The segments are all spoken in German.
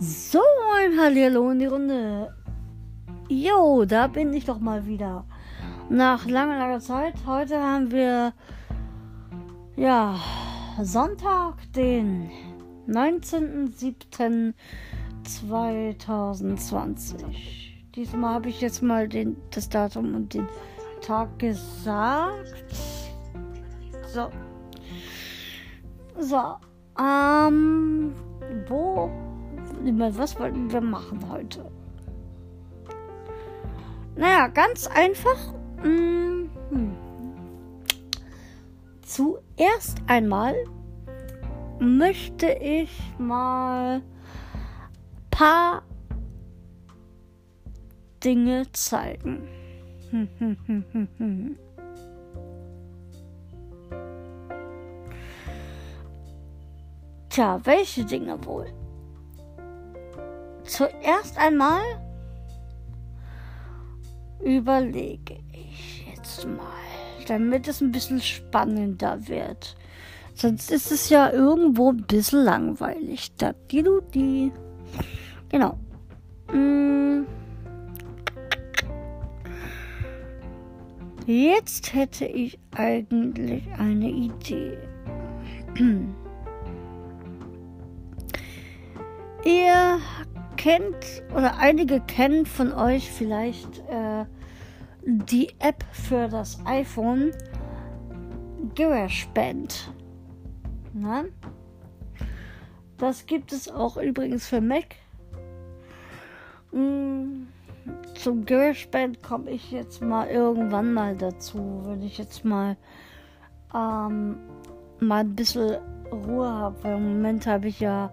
So, ein Hallihallo in die Runde. Jo, da bin ich doch mal wieder. Nach langer, langer Zeit. Heute haben wir, ja, Sonntag, den 19.07.2020. Diesmal habe ich jetzt mal den, das Datum und den Tag gesagt. So. So. Ähm, wo was wollten wir machen heute? Naja, ganz einfach. Mhm. Zuerst einmal möchte ich mal paar Dinge zeigen. Tja, welche Dinge wohl? Zuerst einmal überlege ich jetzt mal, damit es ein bisschen spannender wird. Sonst ist es ja irgendwo ein bisschen langweilig. Da, die, die. Genau. Hm. Jetzt hätte ich eigentlich eine Idee. Ihr kennt oder einige kennen von euch vielleicht äh, die App für das iPhone GarageBand. Na? Das gibt es auch übrigens für Mac. Mm, zum GarageBand komme ich jetzt mal irgendwann mal dazu, wenn ich jetzt mal ähm, mal ein bisschen Ruhe habe. Weil im Moment habe ich ja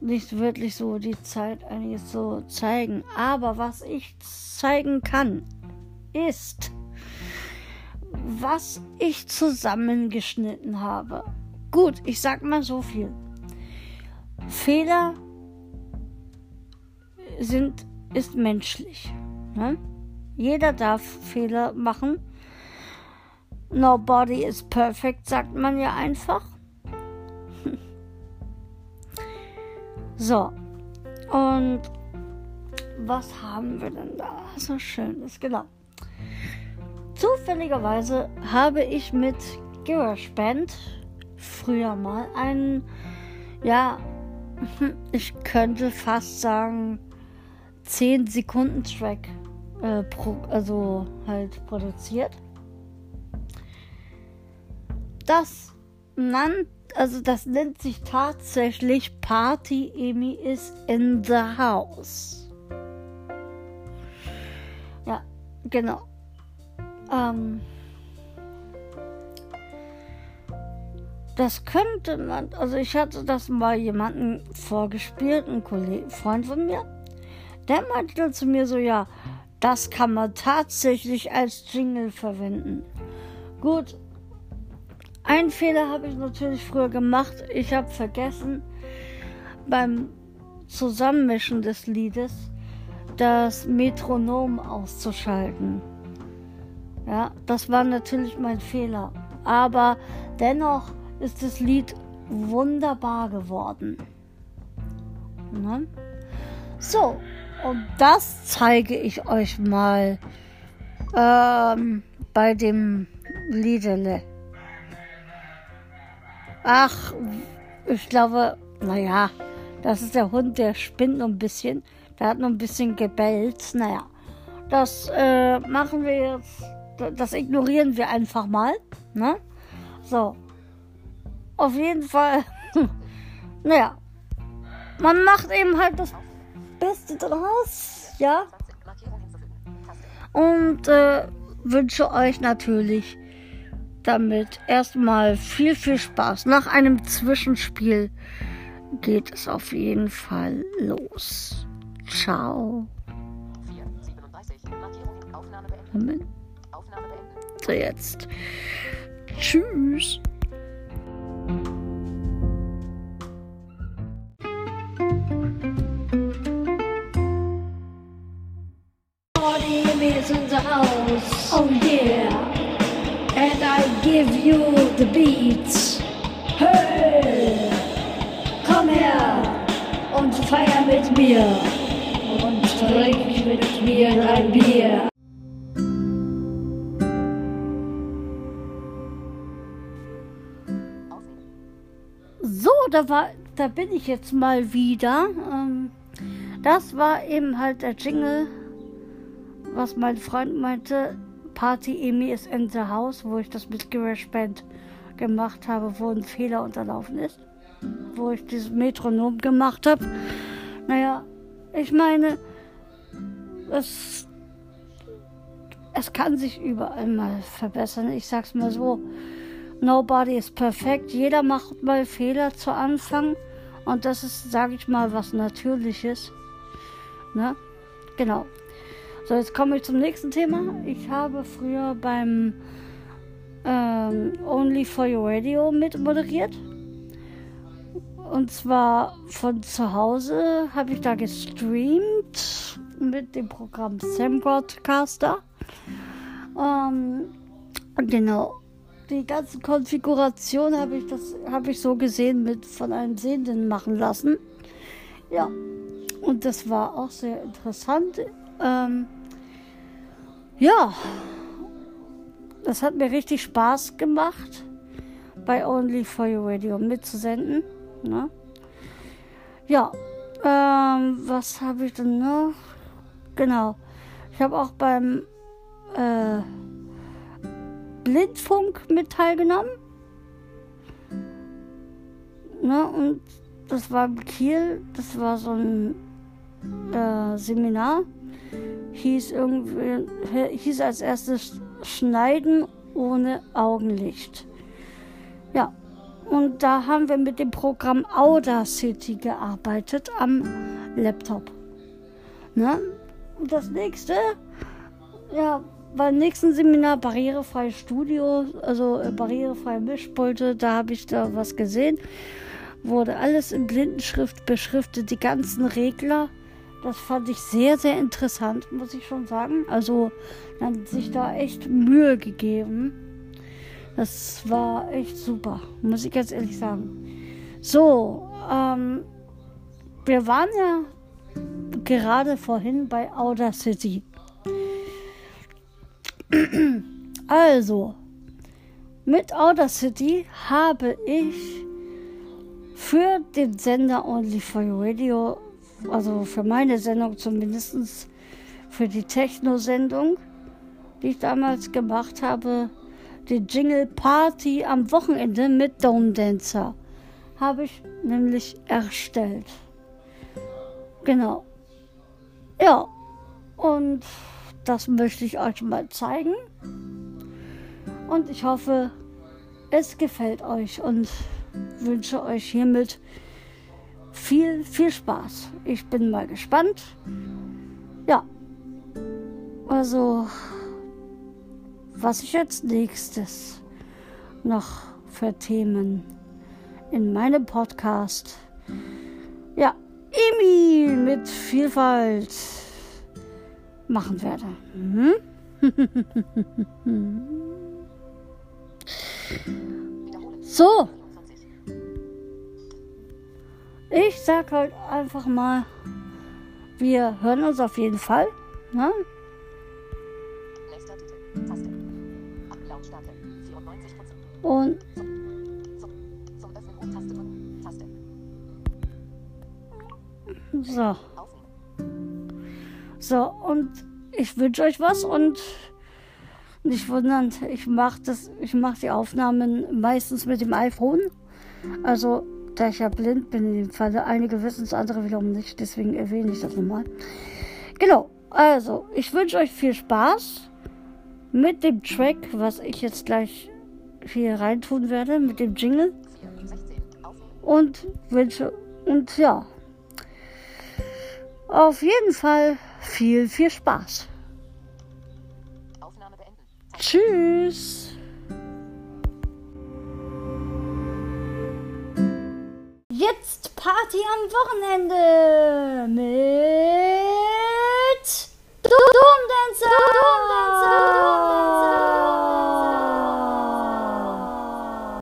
nicht wirklich so die Zeit einiges so zeigen. Aber was ich zeigen kann, ist, was ich zusammengeschnitten habe. Gut, ich sag mal so viel. Fehler sind, ist menschlich. Ne? Jeder darf Fehler machen. Nobody is perfect, sagt man ja einfach. So. Und was haben wir denn da? So schönes, genau. Zufälligerweise habe ich mit GarageBand früher mal einen, ja, ich könnte fast sagen, 10 Sekunden Track, äh, pro, also halt produziert. Das nannt also das nennt sich tatsächlich Party Emi is in the house. Ja, genau. Ähm, das könnte man, also ich hatte das mal jemanden vorgespielt, ein Kollege, Freund von mir, der meinte zu mir so, ja, das kann man tatsächlich als Jingle verwenden. Gut, ein Fehler habe ich natürlich früher gemacht. Ich habe vergessen, beim Zusammenmischen des Liedes das Metronom auszuschalten. Ja, das war natürlich mein Fehler. Aber dennoch ist das Lied wunderbar geworden. Ne? So, und das zeige ich euch mal ähm, bei dem Liedele. Ach, ich glaube, naja, das ist der Hund, der spinnt noch ein bisschen. Der hat noch ein bisschen gebellt. Naja, das äh, machen wir jetzt. Das ignorieren wir einfach mal. Ne? So. Auf jeden Fall. naja. Man macht eben halt das Beste draus. Ja. Und äh, wünsche euch natürlich damit erstmal viel, viel Spaß. Nach einem Zwischenspiel geht es auf jeden Fall los. Ciao. Moment. So, jetzt. Tschüss. The beats. Hey, come here. und feier mit mir und trink mit mir ein Bier. So, da war, da bin ich jetzt mal wieder. Ähm, das war eben halt der Jingle, was mein Freund meinte. Party Emi ist in the house, wo ich das mit GarageBand gemacht habe, wo ein Fehler unterlaufen ist, wo ich dieses Metronom gemacht habe. Naja, ich meine, es, es kann sich überall mal verbessern. Ich sag's mal so. Nobody is perfect. Jeder macht mal Fehler zu Anfang. Und das ist, sage ich mal, was Natürliches. Ne? Genau. So, jetzt komme ich zum nächsten Thema. Ich habe früher beim ähm, Only for Your Radio mit moderiert. Und zwar von zu Hause habe ich da gestreamt mit dem Programm Sam Broadcaster. Ähm, genau die ganze Konfiguration habe ich habe ich so gesehen mit von einem Sehenden machen lassen. Ja, und das war auch sehr interessant. Ähm, ja, das hat mir richtig Spaß gemacht, bei Only for Your Radio mitzusenden. Ne? Ja, ähm, was habe ich denn noch? Genau, ich habe auch beim äh, Blindfunk mit teilgenommen. Ne, und das war in Kiel, das war so ein äh, Seminar. Hieß irgendwie, hieß als erstes Schneiden ohne Augenlicht. Ja, und da haben wir mit dem Programm Audacity gearbeitet am Laptop. Ne? Und das nächste, ja, beim nächsten Seminar barrierefreies Studio, also äh, barrierefreie Mischpulte, da habe ich da was gesehen. Wurde alles in Blindenschrift beschriftet, die ganzen Regler. Das fand ich sehr, sehr interessant, muss ich schon sagen. Also, man hat sich da echt Mühe gegeben. Das war echt super, muss ich ganz ehrlich sagen. So, ähm, wir waren ja gerade vorhin bei Audacity. Also, mit Audacity habe ich für den Sender Only for Radio, also für meine Sendung zumindest, für die Techno-Sendung, die ich damals gemacht habe, die Jingle Party am Wochenende mit Dome Dancer, habe ich nämlich erstellt. Genau. Ja, und das möchte ich euch mal zeigen. Und ich hoffe, es gefällt euch und wünsche euch hiermit viel, viel Spaß. Ich bin mal gespannt. Ja, also, was ich jetzt nächstes noch für Themen in meinem Podcast. Ja, Emil mit Vielfalt machen werde. Mhm. so. Ich sag halt einfach mal, wir hören uns auf jeden Fall. Ne? Und so. So, und ich wünsche euch was und nicht wundern, ich mache mache die Aufnahmen meistens mit dem iPhone. Also, da ich ja blind bin in dem Falle, einige wissen es, andere wiederum nicht, deswegen erwähne ich das nochmal. Genau, also, ich wünsche euch viel Spaß mit dem Track, was ich jetzt gleich hier reintun werde, mit dem Jingle. Und wünsche, und ja, auf jeden Fall viel, viel Spaß. Tschüss. Jetzt Party am Wochenende mit Doom Dancer.